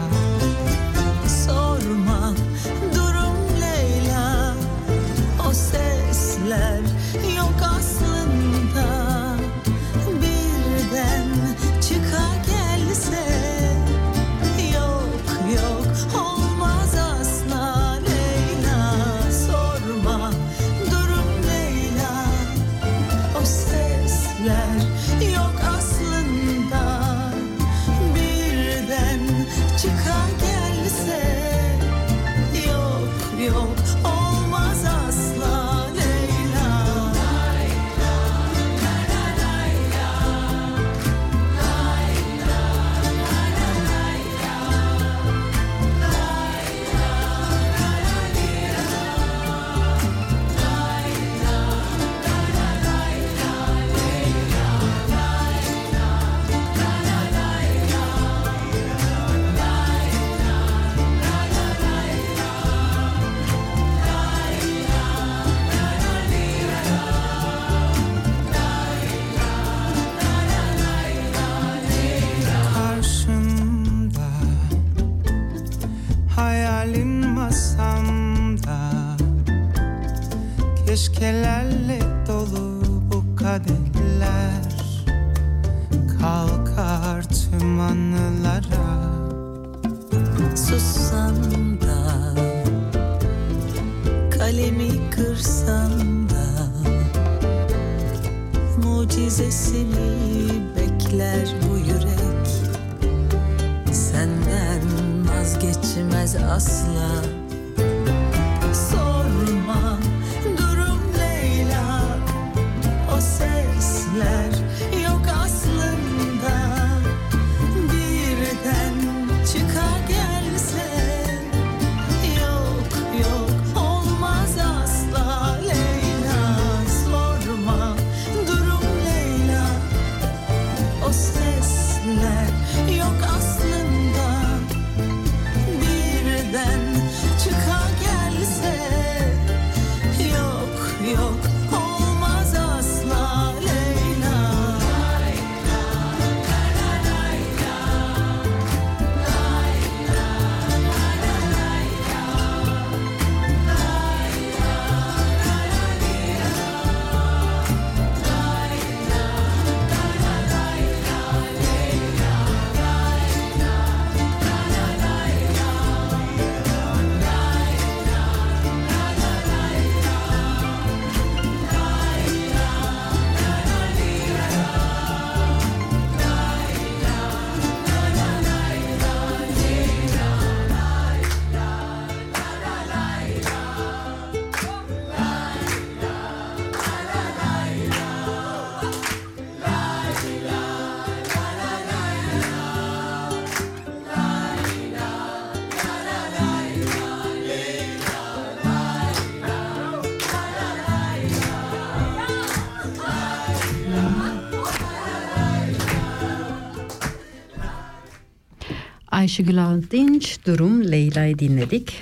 Ayşegül Aldinç durum Leyla'yı dinledik.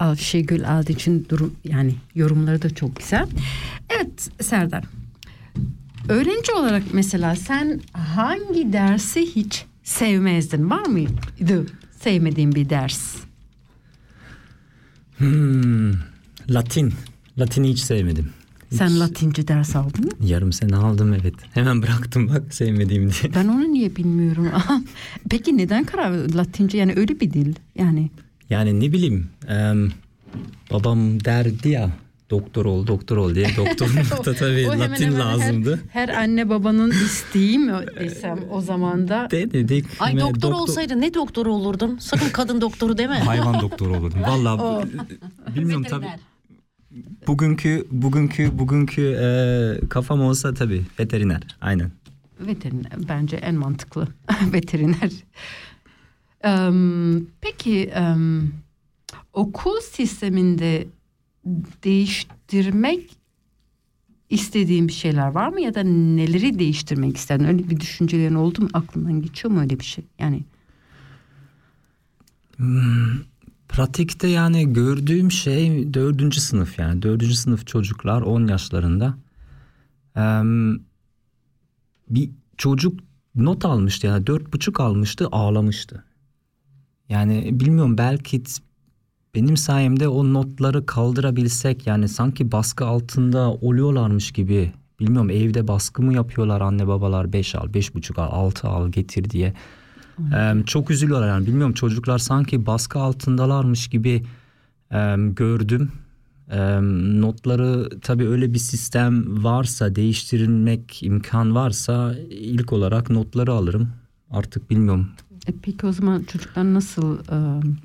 Ayşegül Aldinç'in durum yani yorumları da çok güzel. Evet Serdar. Öğrenci olarak mesela sen hangi dersi hiç sevmezdin? Var mıydı sevmediğin bir ders? Hmm, Latin. Latin'i hiç sevmedim. Sen Latince ders aldın mı? Yarım sene aldım evet. Hemen bıraktım bak sevmediğim diye. Ben onu niye bilmiyorum. *laughs* Peki neden karar? Latince yani öyle bir dil yani. Yani ne bileyim em, babam derdi ya doktor ol doktor ol diye doktorlukta *laughs* tabii O Latin hemen lazımdı. Her, her anne babanın isteği mi desem o zaman da. De dedik. Ay ve doktor, olsaydı ne doktoru olurdun? Sakın kadın doktoru deme. Hayvan doktoru olurdum. Vallahi *laughs* O. bilmiyorum tabii. Bugünkü bugünkü bugünkü e, kafam olsa tabii veteriner. Aynen. Veteriner bence en mantıklı *laughs* veteriner. Em, peki em, okul sisteminde değiştirmek istediğin bir şeyler var mı ya da neleri değiştirmek istedin? Öyle bir düşüncelerin oldu mu? Aklından geçiyor mu öyle bir şey? Yani Hmm, pratikte yani gördüğüm şey dördüncü sınıf yani dördüncü sınıf çocuklar 10 yaşlarında Em, bir çocuk not almıştı yani dört buçuk almıştı ağlamıştı. Yani bilmiyorum belki benim sayemde o notları kaldırabilsek yani sanki baskı altında oluyorlarmış gibi bilmiyorum evde baskı mı yapıyorlar anne babalar beş al beş buçuk al altı al getir diye. Em, çok üzülüyorlar yani bilmiyorum çocuklar sanki baskı altındalarmış gibi em, gördüm. Em, notları tabii öyle bir sistem varsa değiştirilmek imkan varsa ilk olarak notları alırım. Artık bilmiyorum. e, peki o zaman çocuklar nasıl em,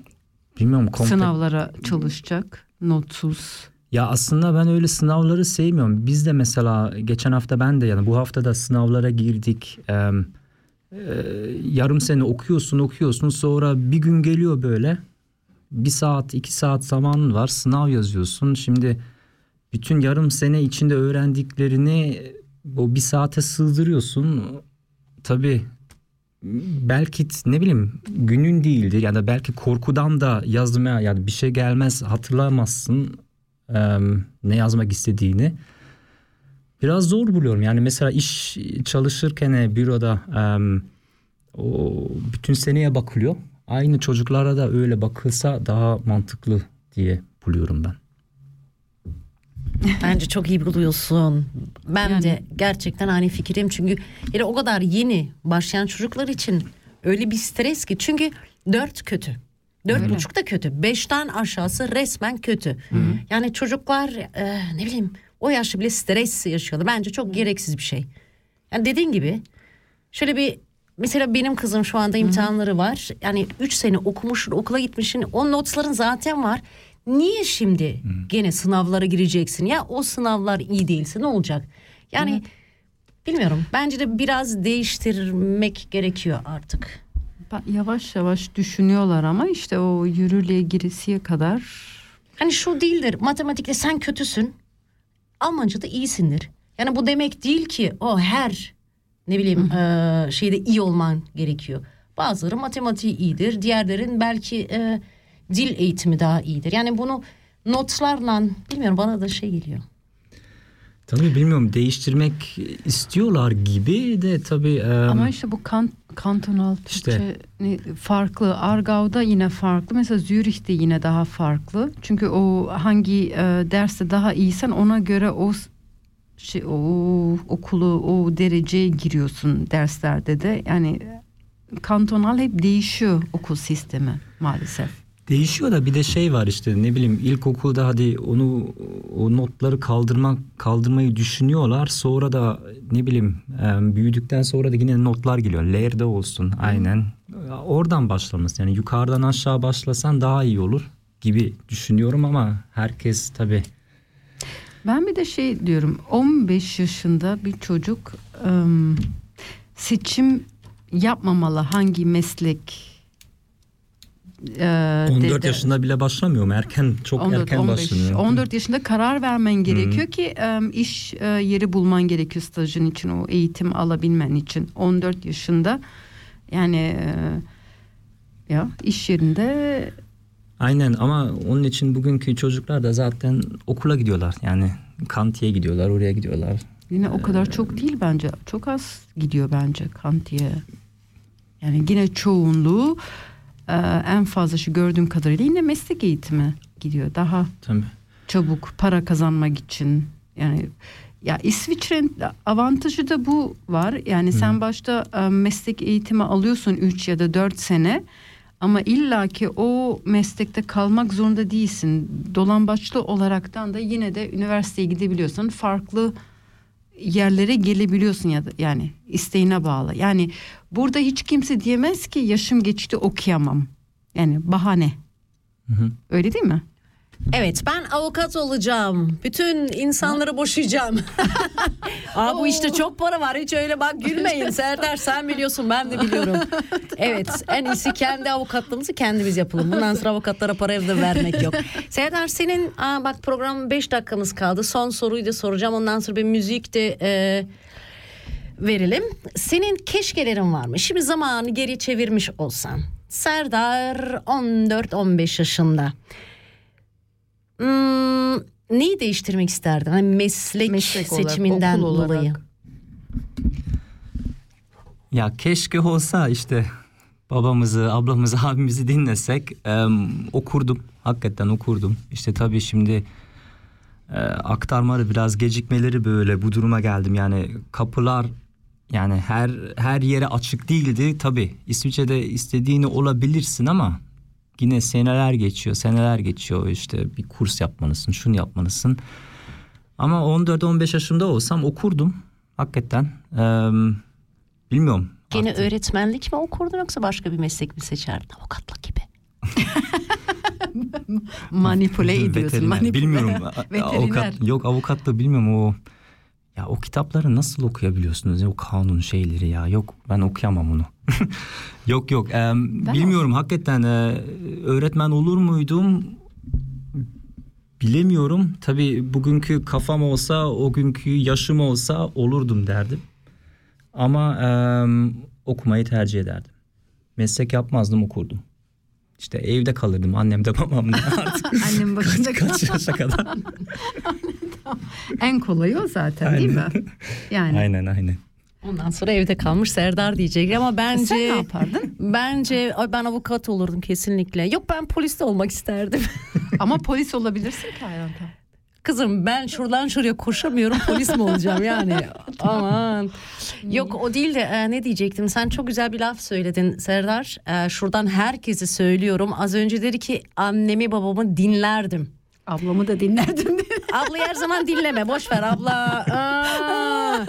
Bilmiyorum komple- sınavlara çalışacak? Notsuz. Ya aslında ben öyle sınavları sevmiyorum. Biz de mesela geçen hafta ben de yani bu hafta da sınavlara girdik. Ee, e, yarım sene okuyorsun okuyorsun sonra bir gün geliyor böyle bir saat iki saat zamanın var sınav yazıyorsun. Şimdi bütün yarım sene içinde öğrendiklerini o bir saate sığdırıyorsun. Tabii belki ne bileyim günün değildir ya da belki korkudan da yazmaya yani bir şey gelmez hatırlamazsın em, ne yazmak istediğini. Biraz zor buluyorum. Yani mesela iş çalışırken e, büroda o bütün seneye bakılıyor. Aynı çocuklara da öyle bakılsa daha mantıklı diye buluyorum ben. Bence çok iyi buluyorsun. Ben Yani- de gerçekten aynı fikirim. Çünkü yani o kadar yeni başlayan çocuklar için öyle bir stres ki. Çünkü dört kötü. Dört buçuk da kötü. Beşten aşağısı resmen kötü. Yani çocuklar e, ne bileyim o yaşta bile stres yaşıyorlar. Bence çok gereksiz bir şey. Yani dediğin gibi şöyle bir mesela benim kızım şu anda imtihanları var. Yani üç sene okumuşsun okula gitmişsin o notların zaten var. Niye şimdi gene sınavlara gireceksin ya o sınavlar iyi değilse ne olacak? Yani bilmiyorum bence de biraz değiştirmek gerekiyor artık. Yavaş yavaş düşünüyorlar ama işte o yürürlüğe giresiye kadar Hani şu değildir matematikte sen kötüsün Almanca'da iyisindir. Yani bu demek değil ki o her ne bileyim eee, şeyde iyi olman gerekiyor. Bazıları matematiği iyidir diğerlerin belki eee, dil eğitimi daha iyidir. Yani bunu notlarla bilmiyorum bana da şey geliyor. Tabii bilmiyorum değiştirmek istiyorlar gibi de tabii em, ama işte bu kan, kantonal İşte. Türkçe ne- farklı. Argau'da yine farklı. Mesela Zürih'te yine daha farklı. Çünkü o hangi e, derste daha iyisen ona göre o şey o okulu o dereceye giriyorsun derslerde de. Yani kantonal hep değişiyor okul sistemi maalesef. Değişiyor da bir de şey var işte ne bileyim ilkokulda hadi onu o notları kaldırmak kaldırmayı düşünüyorlar. Sonra da ne bileyim büyüdükten sonra da yine notlar geliyor. L'de olsun aynen. Oradan başlaması yani yukarıdan aşağı başlasan daha iyi olur gibi düşünüyorum ama herkes tabii Ben bir de şey diyorum 15 yaşında bir çocuk seçim yapmamalı hangi meslek e, 14 de- de- yaşında bile başlamıyor mu? Erken çok 14, erken 15, başlanıyor. 14 yaşında karar vermen gerekiyor ki ım, iş e, yeri bulman gerekiyor stajın için o eğitim alabilmen için 14 yaşında yani e, Ya iş yerinde Aynen ama onun için bugünkü çocuklar da zaten okula gidiyorlar. Yani kantiye gidiyorlar, oraya gidiyorlar. yine o kadar çok değil bence. Çok az gidiyor bence kantiye. Yani yine çoğunluğu e, en fazla şu gördüğüm kadarıyla yine meslek eğitimi gidiyor. Daha Tabii. çabuk para kazanmak için. Yani ya İsviçre'nin avantajı da bu var. Yani sen başta e, meslek eğitimi alıyorsun 3 ya da 4 sene ama illaki o meslekte kalmak zorunda değilsin. Dolambaçlı olaraktan da yine de üniversiteye gidebiliyorsun. Farklı yerlere gelebiliyorsun ya da yani isteğine bağlı. Yani burada hiç kimse diyemez ki yaşım geçti okuyamam. Yani bahane. hı. Öyle değil mi? Evet ben avukat olacağım. Bütün insanları boşayacağım. *laughs* Aa, bu işte çok para var. Hiç öyle bak gülmeyin. *laughs* Serdar sen biliyorsun ben de biliyorum. Evet en iyisi kendi avukatlığımızı kendimiz yapalım. Bundan sonra avukatlara para evde vermek yok. Serdar senin aa, bak program 5 dakikamız kaldı. Son soruyu da soracağım. Ondan sonra bir müzik de e, verelim. Senin keşkelerin var mı? Şimdi zamanı geri çevirmiş olsan. Serdar 14-15 yaşında. Hmm, neyi değiştirmek isterdin? Hani meslek, Meslek olarak, seçiminden olarak. dolayı. Ya keşke olsa işte babamızı, ablamızı, *laughs* abimizi dinlesek em, okurdum. Hakikaten okurdum. İşte tabii şimdi e, aktarmaları biraz gecikmeleri böyle bu duruma geldim. Yani kapılar yani her her yere açık değildi. Tabii İsviçre'de istediğini olabilirsin ama yine seneler geçiyor, seneler geçiyor. İşte bir kurs yapmalısın, şunu yapmalısın. Ama 14-15 yaşımda olsam okurdum hakikaten. Em, bilmiyorum. Gene Artık- öğretmenlik mi okurdun yoksa başka bir meslek mi seçerdin? Avukatlık gibi. *laughs* Manipüle ediyorsun. Veteriner. manipüle. Bilmiyorum. *laughs* Veteriner. Avukat, yok avukat da bilmiyorum o. Ya o kitapları nasıl okuyabiliyorsunuz? ya? O kanun şeyleri ya. Yok ben okuyamam onu. *laughs* yok yok. em, bilmiyorum hakikaten e, öğretmen olur muydum? Bilemiyorum. Tabii bugünkü kafam olsa, o günkü yaşım olsa olurdum derdim. Ama em, okumayı tercih ederdim. Meslek yapmazdım okurdum. İşte evde kalırdım annem de babam da *laughs* artık Annem başında kaç yaşa kadar. *laughs* en kolayı o zaten değil mi? Yani aynen aynen. Ondan sonra evde kalmış Serdar diyecek ama bence sen ne yapardın? bence ay ben avukat olurdum kesinlikle. Yok ben polis de olmak isterdim. Ama polis olabilirsin ki hayata. Kızım ben şuradan şuraya koşamıyorum polis mi olacağım yani *laughs* aman. Yok o değil de e, ne diyecektim sen çok güzel bir laf söyledin Serdar. E, şuradan herkese söylüyorum az önce dedi ki annemi babamı dinlerdim. Ablamı da dinlerdim. *laughs* Ablayı her zaman dinleme. Boş ver abla. Aa.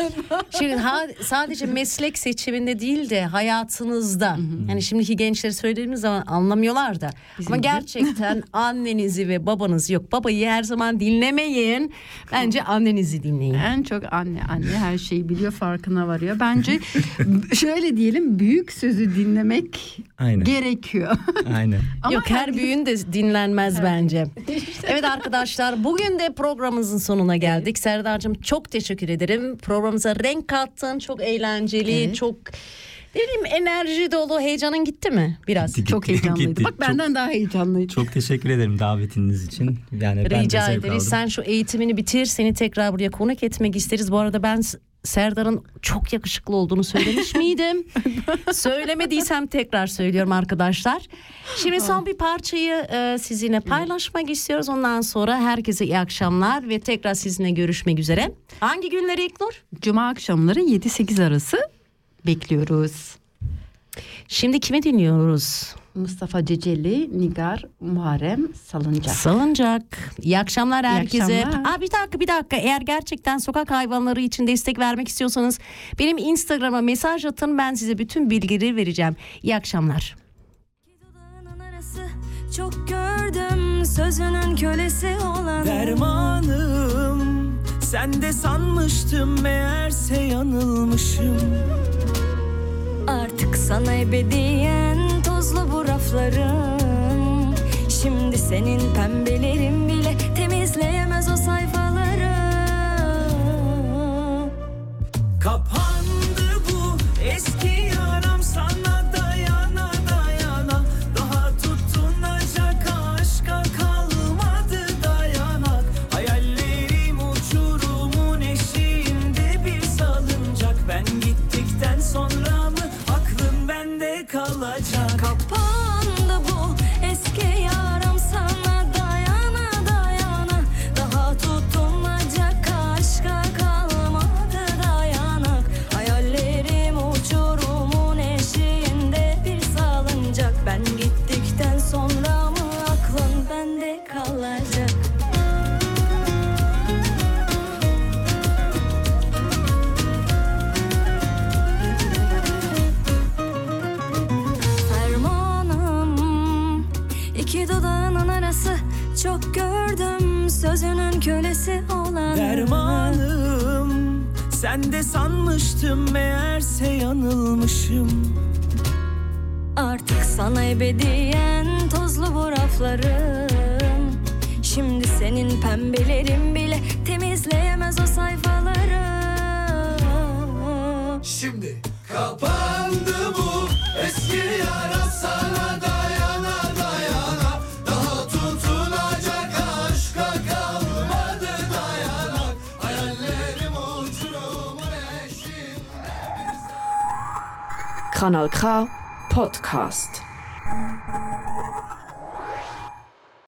*laughs* Şimdi ha- sadece meslek seçiminde değil de hayatınızda. Yani şimdiki gençleri söylediğimiz zaman anlamıyorlar da. Ama gerçekten *laughs* annenizi ve babanızı yok. Babayı her zaman dinlemeyin. Bence annenizi dinleyin. en çok anne anne her şeyi biliyor farkına varıyor. Bence *laughs* şöyle diyelim büyük sözü dinlemek Aynen. gerekiyor. aynen. Ama Yok her herkes- büyüğün de dinlenmez bence. Evet arkadaşlar bugün de programımızın sonuna geldik. Serdar'cığım çok teşekkür ederim. Programımıza renk kattın. Çok eğlenceli, Evet. çok ne bileyim enerji dolu. Heyecanın gitti mi biraz? Gitti, Çok gitti, heyecanlıydı. gitti. Bak benden daha heyecanlıydı. Çok, çok teşekkür ederim davetiniz için. Yani ben de Rica zevk ederiz. aldım. Sen şu eğitimini bitir. Seni tekrar buraya konuk etmek isteriz. Bu arada ben Serdar'ın çok yakışıklı olduğunu söylemiş *laughs* miydim? Söylemediysem tekrar söylüyorum arkadaşlar. Şimdi son bir parçayı e, sizinle paylaşmak istiyoruz. Ondan sonra herkese iyi akşamlar ve tekrar sizinle görüşmek üzere. Hangi günleri İlknur? Cuma akşamları 7-8 arası bekliyoruz. Şimdi kimi dinliyoruz? Mustafa Ceceli, Nigar, Muharrem, Salıncak. Salıncak. İyi akşamlar İyi herkese. akşamlar. Aa, bir dakika bir dakika. Eğer gerçekten sokak hayvanları için destek vermek istiyorsanız benim Instagram'a mesaj atın. Ben size bütün bilgileri vereceğim. İyi akşamlar. Çok gördüm sözünün kölesi olan Dermanım sen de sanmıştım meğerse yanılmışım Artık sana ebediyen tozlu bu raflarım Şimdi senin pembelerin de sanmıştım meğerse yanılmışım. Artık sana ebediyen tozlu bu raflarım Şimdi senin pembelerin bile temizleyemez o sayfaları Şimdi kapandı bu eski yara sana dayana Kanal K Podcast.